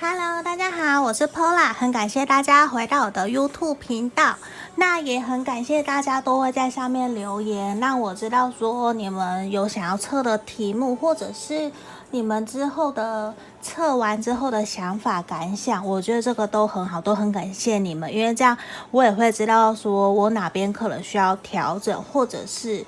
Hello，大家好，我是 Pola，很感谢大家回到我的 YouTube 频道。那也很感谢大家都会在上面留言，让我知道说你们有想要测的题目，或者是你们之后的测完之后的想法感想。我觉得这个都很好，都很感谢你们，因为这样我也会知道说我哪边可能需要调整，或者是。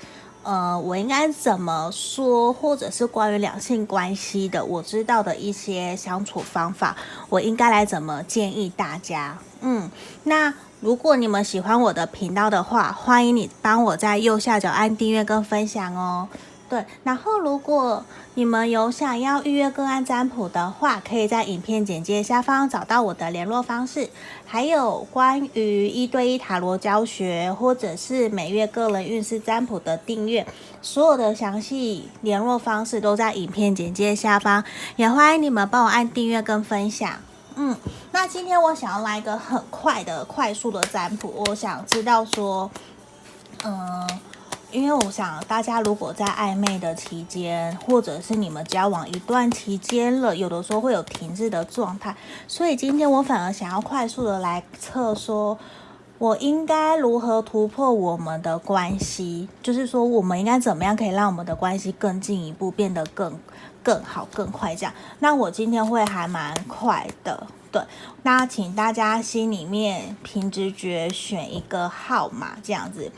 呃，我应该怎么说，或者是关于两性关系的，我知道的一些相处方法，我应该来怎么建议大家？嗯，那如果你们喜欢我的频道的话，欢迎你帮我在右下角按订阅跟分享哦。对，然后如果你们有想要预约个案占卜的话，可以在影片简介下方找到我的联络方式。还有关于一对一塔罗教学，或者是每月个人运势占卜的订阅，所有的详细联络方式都在影片简介下方。也欢迎你们帮我按订阅跟分享。嗯，那今天我想要来一个很快的、快速的占卜，我想知道说，嗯。因为我想，大家如果在暧昧的期间，或者是你们交往一段期间了，有的时候会有停滞的状态，所以今天我反而想要快速的来测，说我应该如何突破我们的关系，就是说我们应该怎么样可以让我们的关系更进一步，变得更更好、更快这样。那我今天会还蛮快的，对。那请大家心里面凭直觉选一个号码，这样子。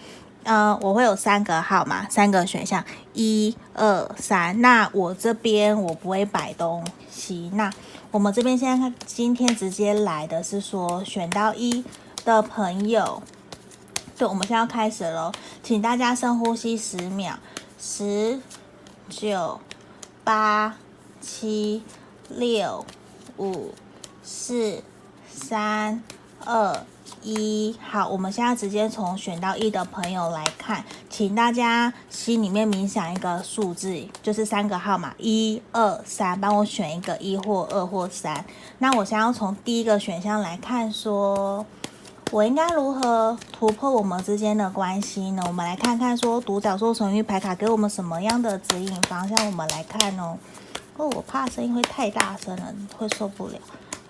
嗯、呃，我会有三个号码，三个选项，一、二、三。那我这边我不会摆东西。那我们这边现在看，今天直接来的是说选到一的朋友，对，我们现在要开始喽，请大家深呼吸十秒，十、九、八、七、六、五、四、三、二。一好，我们现在直接从选到一的朋友来看，请大家心里面冥想一个数字，就是三个号码，一二三，帮我选一个一或二或三。那我想要从第一个选项来看说，我应该如何突破我们之间的关系呢？我们来看看说独角兽神諭牌卡给我们什么样的指引方向？我们来看哦。哦，我怕声音会太大声了，会受不了。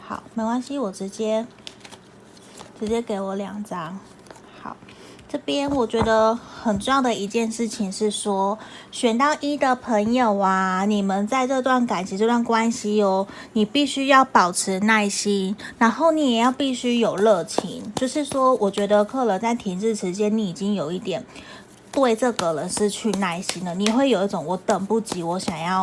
好，没关系，我直接。直接给我两张，好，这边我觉得很重要的一件事情是说，选到一的朋友啊，你们在这段感情、这段关系哦，你必须要保持耐心，然后你也要必须有热情。就是说，我觉得客人在停滞时间，你已经有一点对这个人失去耐心了，你会有一种我等不及，我想要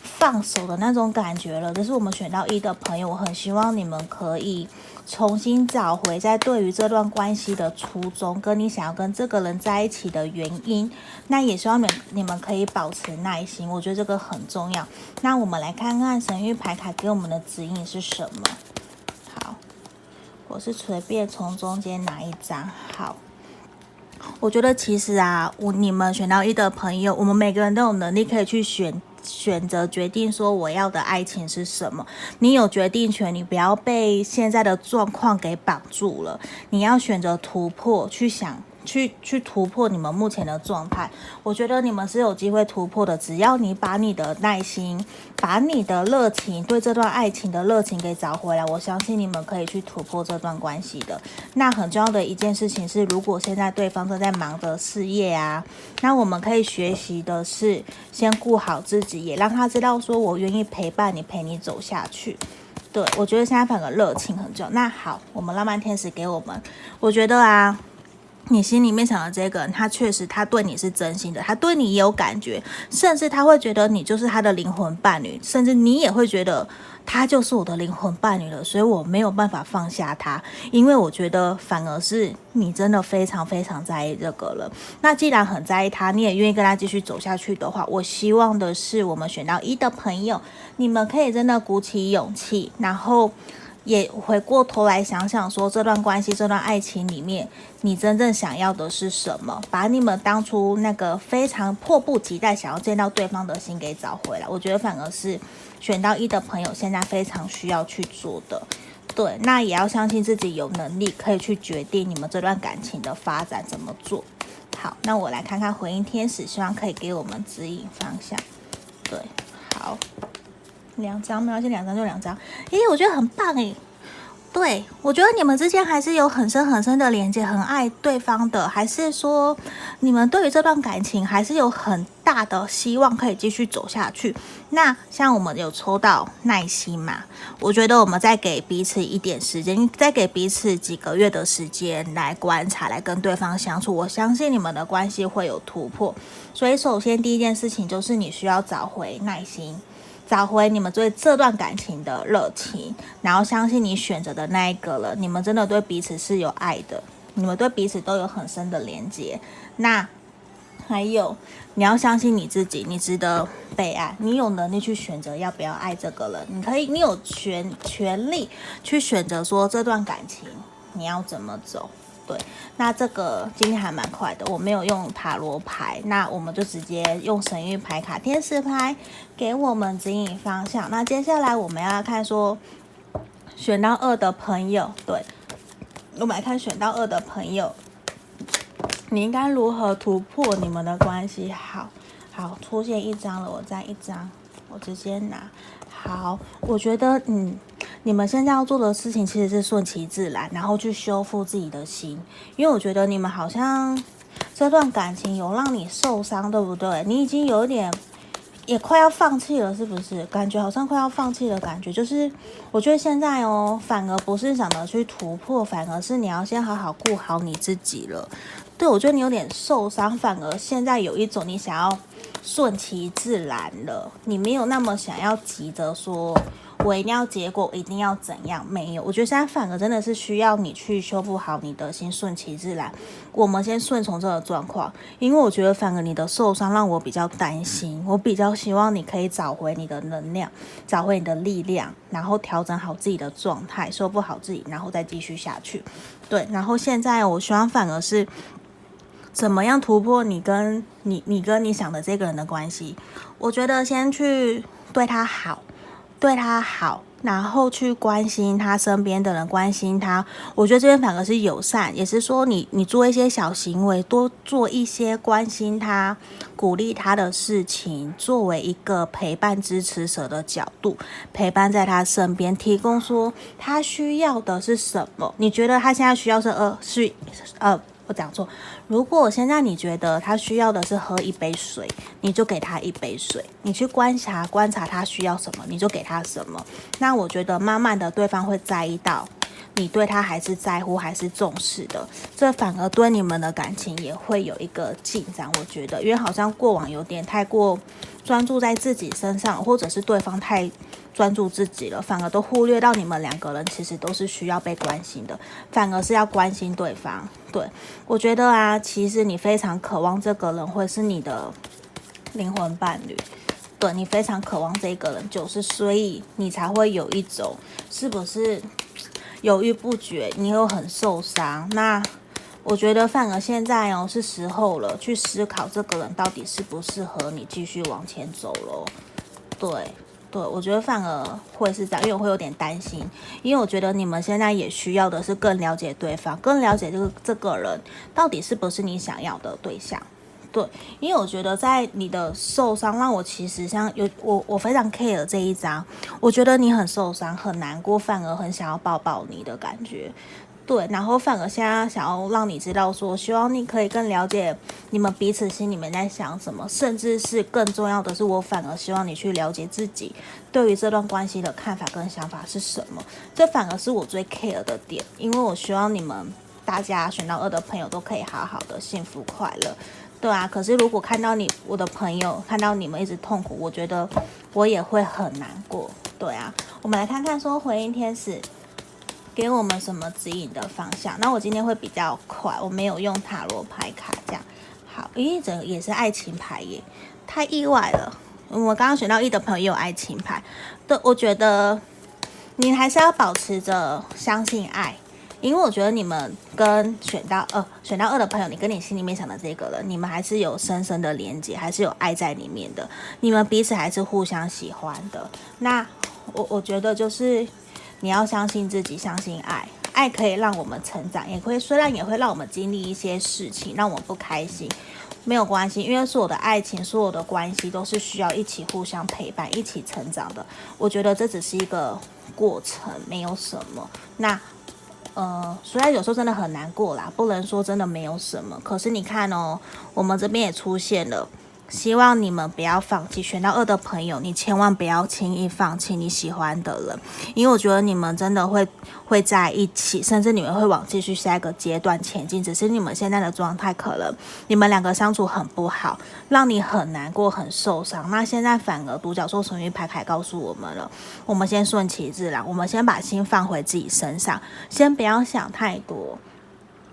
放手的那种感觉了。这是我们选到一的朋友，我很希望你们可以。重新找回在对于这段关系的初衷，跟你想要跟这个人在一起的原因，那也希望你你们可以保持耐心，我觉得这个很重要。那我们来看看神谕牌卡给我们的指引是什么？好，我是随便从中间拿一张。好，我觉得其实啊，我你们选到一的朋友，我们每个人都有能力可以去选。选择决定说我要的爱情是什么，你有决定权，你不要被现在的状况给绑住了，你要选择突破，去想。去去突破你们目前的状态，我觉得你们是有机会突破的。只要你把你的耐心、把你的热情，对这段爱情的热情给找回来，我相信你们可以去突破这段关系的。那很重要的一件事情是，如果现在对方正在忙着事业啊，那我们可以学习的是先顾好自己，也让他知道说我愿意陪伴你，陪你走下去。对，我觉得现在反而热情很重要。那好，我们浪漫天使给我们，我觉得啊。你心里面想的这个人，他确实他对你是真心的，他对你也有感觉，甚至他会觉得你就是他的灵魂伴侣，甚至你也会觉得他就是我的灵魂伴侣了，所以我没有办法放下他，因为我觉得反而是你真的非常非常在意这个人。那既然很在意他，你也愿意跟他继续走下去的话，我希望的是我们选到一的朋友，你们可以真的鼓起勇气，然后。也回过头来想想，说这段关系、这段爱情里面，你真正想要的是什么？把你们当初那个非常迫不及待想要见到对方的心给找回来。我觉得反而是选到一的朋友现在非常需要去做的。对，那也要相信自己有能力可以去决定你们这段感情的发展怎么做。好，那我来看看回应天使，希望可以给我们指引方向。对，好。两张，没关系，两张就两张。诶，我觉得很棒诶。对，我觉得你们之间还是有很深很深的连接，很爱对方的，还是说你们对于这段感情还是有很大的希望可以继续走下去？那像我们有抽到耐心嘛？我觉得我们再给彼此一点时间，再给彼此几个月的时间来观察，来跟对方相处，我相信你们的关系会有突破。所以，首先第一件事情就是你需要找回耐心。找回你们对这段感情的热情，然后相信你选择的那一个了。你们真的对彼此是有爱的，你们对彼此都有很深的连接。那还有，你要相信你自己，你值得被爱，你有能力去选择要不要爱这个人。你可以，你有权权利去选择说这段感情你要怎么走。对，那这个今天还蛮快的，我没有用塔罗牌，那我们就直接用神諭牌卡、天使牌给我们指引方向。那接下来我们要看说，选到二的朋友，对，我们来看选到二的朋友，你应该如何突破你们的关系？好，好，出现一张了，我再一张，我直接拿。好，我觉得嗯。你们现在要做的事情其实是顺其自然，然后去修复自己的心，因为我觉得你们好像这段感情有让你受伤，对不对？你已经有一点也快要放弃了，是不是？感觉好像快要放弃的感觉，就是我觉得现在哦，反而不是想着去突破，反而是你要先好好顾好你自己了。对，我觉得你有点受伤，反而现在有一种你想要顺其自然了，你没有那么想要急着说。我一定要结果，一定要怎样？没有，我觉得现在反而真的是需要你去修复好你的心，顺其自然。我们先顺从这个状况，因为我觉得反而你的受伤让我比较担心。我比较希望你可以找回你的能量，找回你的力量，然后调整好自己的状态，修复好自己，然后再继续下去。对，然后现在我希望反而是怎么样突破你跟你、你跟你想的这个人的关系？我觉得先去对他好。对他好，然后去关心他身边的人，关心他。我觉得这边反而是友善，也是说你你做一些小行为，多做一些关心他、鼓励他的事情，作为一个陪伴支持者的角度，陪伴在他身边，提供说他需要的是什么？你觉得他现在需要是呃是呃。我讲错，如果现在你觉得他需要的是喝一杯水，你就给他一杯水。你去观察观察他需要什么，你就给他什么。那我觉得慢慢的对方会在意到你对他还是在乎还是重视的，这反而对你们的感情也会有一个进展。我觉得，因为好像过往有点太过专注在自己身上，或者是对方太。专注自己了，反而都忽略到你们两个人其实都是需要被关心的，反而是要关心对方。对，我觉得啊，其实你非常渴望这个人会是你的灵魂伴侣，对，你非常渴望这个人就是，所以你才会有一种是不是犹豫不决，你又很受伤。那我觉得反而现在哦是时候了，去思考这个人到底适不适合你继续往前走咯。对。对，我觉得反而会是这样，因为我会有点担心，因为我觉得你们现在也需要的是更了解对方，更了解这个这个人到底是不是你想要的对象。对，因为我觉得在你的受伤，让我其实像有我我非常 care 这一张，我觉得你很受伤，很难过，反而很想要抱抱你的感觉。对，然后反而现在想要让你知道说，希望你可以更了解你们彼此心里面在想什么，甚至是更重要的是，我反而希望你去了解自己对于这段关系的看法跟想法是什么。这反而是我最 care 的点，因为我希望你们大家选到二的朋友都可以好好的幸福快乐，对啊。可是如果看到你我的朋友看到你们一直痛苦，我觉得我也会很难过，对啊。我们来看看说回应天使。给我们什么指引的方向？那我今天会比较快，我没有用塔罗牌卡，这样好。咦，这也是爱情牌耶，太意外了。我刚刚选到一的朋友也有爱情牌，对，我觉得你还是要保持着相信爱，因为我觉得你们跟选到二、选到二的朋友，你跟你心里面想的这个人，你们还是有深深的连接，还是有爱在里面的，你们彼此还是互相喜欢的。那我我觉得就是。你要相信自己，相信爱，爱可以让我们成长，也会虽然也会让我们经历一些事情，让我们不开心。没有关系，因为所有的爱情、所有的关系都是需要一起互相陪伴、一起成长的。我觉得这只是一个过程，没有什么。那，呃，虽然有时候真的很难过啦，不能说真的没有什么。可是你看哦，我们这边也出现了。希望你们不要放弃，选到二的朋友，你千万不要轻易放弃你喜欢的人，因为我觉得你们真的会会在一起，甚至你们会往继续下一个阶段前进。只是你们现在的状态，可能你们两个相处很不好，让你很难过、很受伤。那现在反而独角兽神諭牌卡告诉我们了，我们先顺其自然，我们先把心放回自己身上，先不要想太多，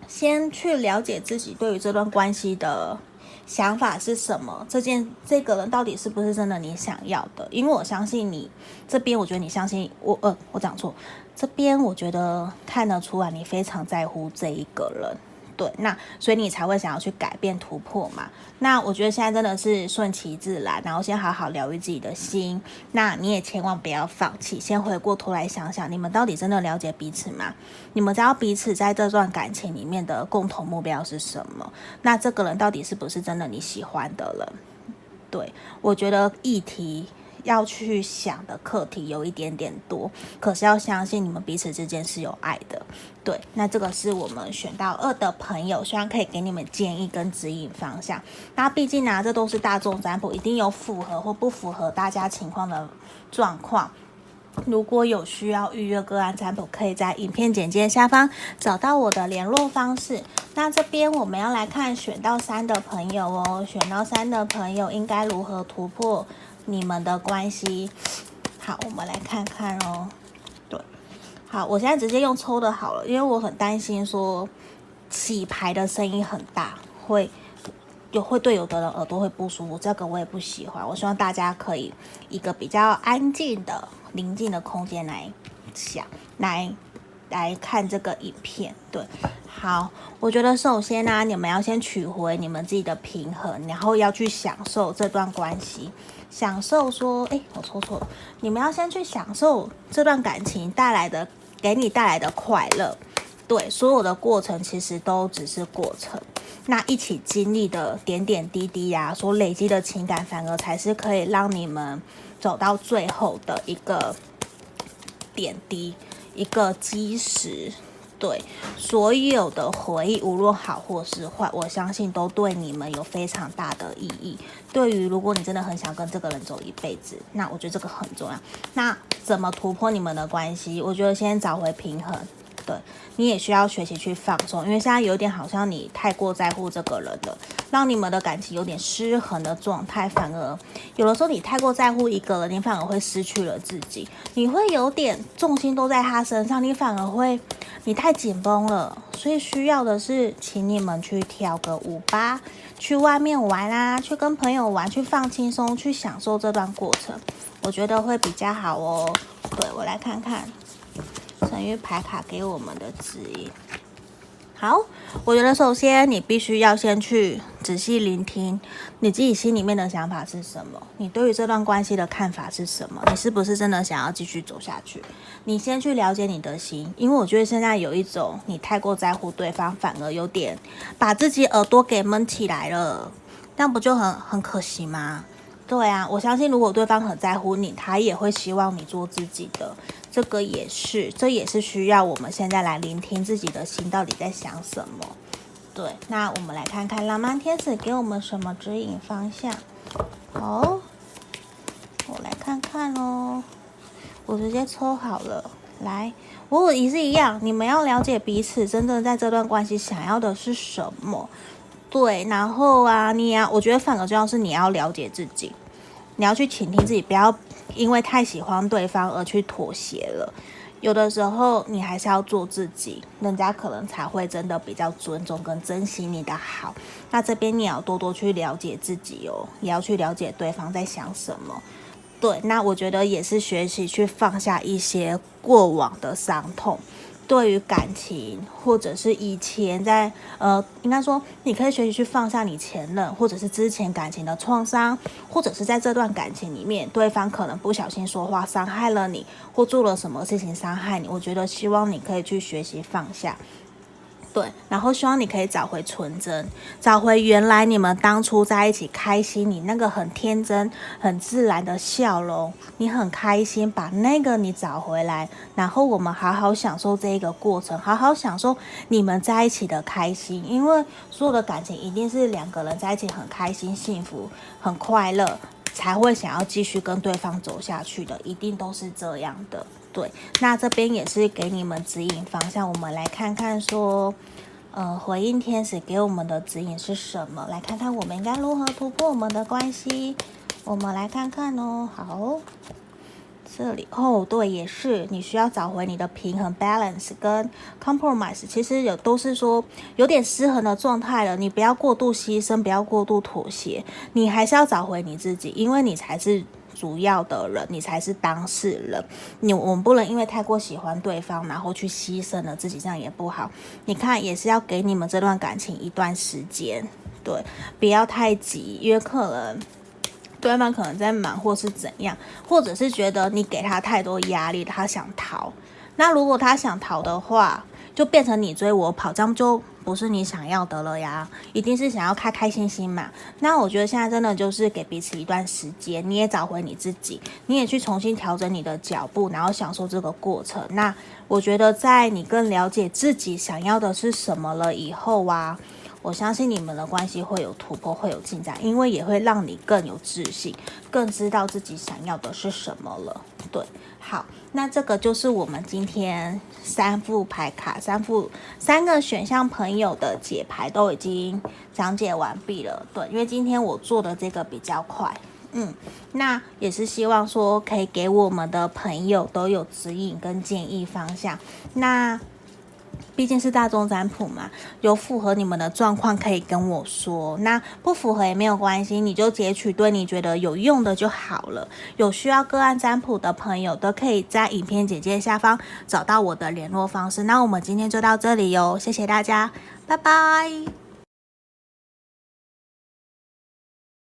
先去了解自己对于这段关系的。想法是什么？这件这个人到底是不是真的你想要的？因为我相信你这边，我觉得你相信我，呃，我讲错，这边我觉得看得出来你非常在乎这一个人。对，那所以你才会想要去改变突破嘛？那我觉得现在真的是顺其自然，然后先好好疗愈自己的心。那你也千万不要放弃，先回过头来想想，你们到底真的了解彼此吗？你们知道彼此在这段感情里面的共同目标是什么？那这个人到底是不是真的你喜欢的人？对，我觉得议题。要去想的课题有一点点多，可是要相信你们彼此之间是有爱的。对，那这个是我们选到二的朋友，希望可以给你们建议跟指引方向。那毕竟呢、这都是大众占卜，一定有符合或不符合大家情况的状况。如果有需要预约个案占卜，可以在影片简介下方找到我的联络方式。那这边我们要来看选到三的朋友哦，选到三的朋友应该如何突破？你们的关系，好，我们来看看哦。对，好，我现在直接用抽的好了，因为我很担心说洗牌的声音很大，会有会对有的人耳朵会不舒服，这个我也不喜欢。我希望大家可以一个比较安静的、宁静的空间来想，来来看这个影片。对，好，我觉得首先呢、你们要先取回你们自己的平衡，然后要去享受这段关系。享受说，哎，我说错了。你们要先去享受这段感情带来的，给你带来的快乐。对，所有的过程其实都只是过程。那一起经历的点点滴滴呀、所累积的情感，反而才是可以让你们走到最后的一个点滴，一个基石。对，所有的回忆，无论好或是坏，我相信都对你们有非常大的意义。对于如果你真的很想跟这个人走一辈子，那我觉得这个很重要。那怎么突破你们的关系？我觉得先找回平衡。对，你也需要学习去放松，因为现在有点好像你太过在乎这个人了，让你们的感情有点失衡的状态。反而有的时候你太过在乎一个人，你反而会失去了自己，你会有点重心都在他身上，你反而会你太紧绷了。所以需要的是，请你们去跳个舞吧，去外面玩啦，去跟朋友玩，去放轻松，去享受这段过程，我觉得会比较好哦。对，我来看看。神諭牌卡给我们的指引。好，我觉得首先你必须要先去仔细聆听你自己心里面的想法是什么，你对于这段关系的看法是什么，你是不是真的想要继续走下去？你先去了解你的心，因为我觉得现在有一种你太过在乎对方，反而有点把自己耳朵给闷起来了，那不就很很可惜吗？对啊，我相信如果对方很在乎你，他也会希望你做自己的。这个也是，这也是需要我们现在来聆听自己的心到底在想什么。对，那我们来看看浪漫天使给我们什么指引方向。好，我来看看哦。我直接抽好了。来，我也是一样，你们要了解彼此真正在这段关系想要的是什么。对，然后啊，你要，我觉得反而重要是你要了解自己，你要去倾听自己，不要。因为太喜欢对方而去妥协了，有的时候你还是要做自己，人家可能才会真的比较尊重跟珍惜你的好。那这边你要多多去了解自己哦，也要去了解对方在想什么。对，那我觉得也是学习去放下一些过往的伤痛。对于感情，或者是以前在呃，应该说，你可以学习去放下你前任，或者是之前感情的创伤，或者是在这段感情里面，对方可能不小心说话伤害了你，或做了什么事情伤害你。我觉得希望你可以去学习放下。对，然后希望你可以找回纯真，找回原来你们当初在一起开心，你那个很天真、很自然的笑容，你很开心，把那个你找回来，然后我们好好享受这一个过程，好好享受你们在一起的开心，因为所有的感情一定是两个人在一起很开心、幸福、很快乐，才会想要继续跟对方走下去的，一定都是这样的。对，那这边也是给你们指引方向。我们来看看说，呃，回应天使给我们的指引是什么？来看看我们应该如何突破我们的关系。我们来看看哦。好，这里哦，对，也是你需要找回你的平衡 （balance） 跟 compromise。其实有都是说有点失衡的状态了。你不要过度牺牲，不要过度妥协，你还是要找回你自己，因为你才是。主要的人，你才是当事人。你我们不能因为太过喜欢对方，然后去牺牲了自己，这样也不好。你看，也是要给你们这段感情一段时间，对，不要太急，因为可能对方可能在忙，或是怎样，或者是觉得你给他太多压力，他想逃。那如果他想逃的话，就变成你追我跑，这样就不是你想要的了呀。一定是想要开开心心嘛。那我觉得现在真的就是给彼此一段时间，你也找回你自己，你也去重新调整你的脚步，然后享受这个过程。那我觉得在你更了解自己想要的是什么了以后啊，我相信你们的关系会有突破，会有进展，因为也会让你更有自信，更知道自己想要的是什么了。对，好，那这个就是我们今天三副牌卡，三副三个选项朋友的解牌都已经讲解完毕了。对，因为今天我做的这个比较快，嗯，那也是希望说可以给我们的朋友都有指引跟建议方向。那。毕竟是大众占卜嘛，有符合你们的状况可以跟我说，那不符合也没有关系，你就截取对你觉得有用的就好了。有需要个案占卜的朋友都可以在影片简介下方找到我的联络方式。那我们今天就到这里哟，谢谢大家，拜拜。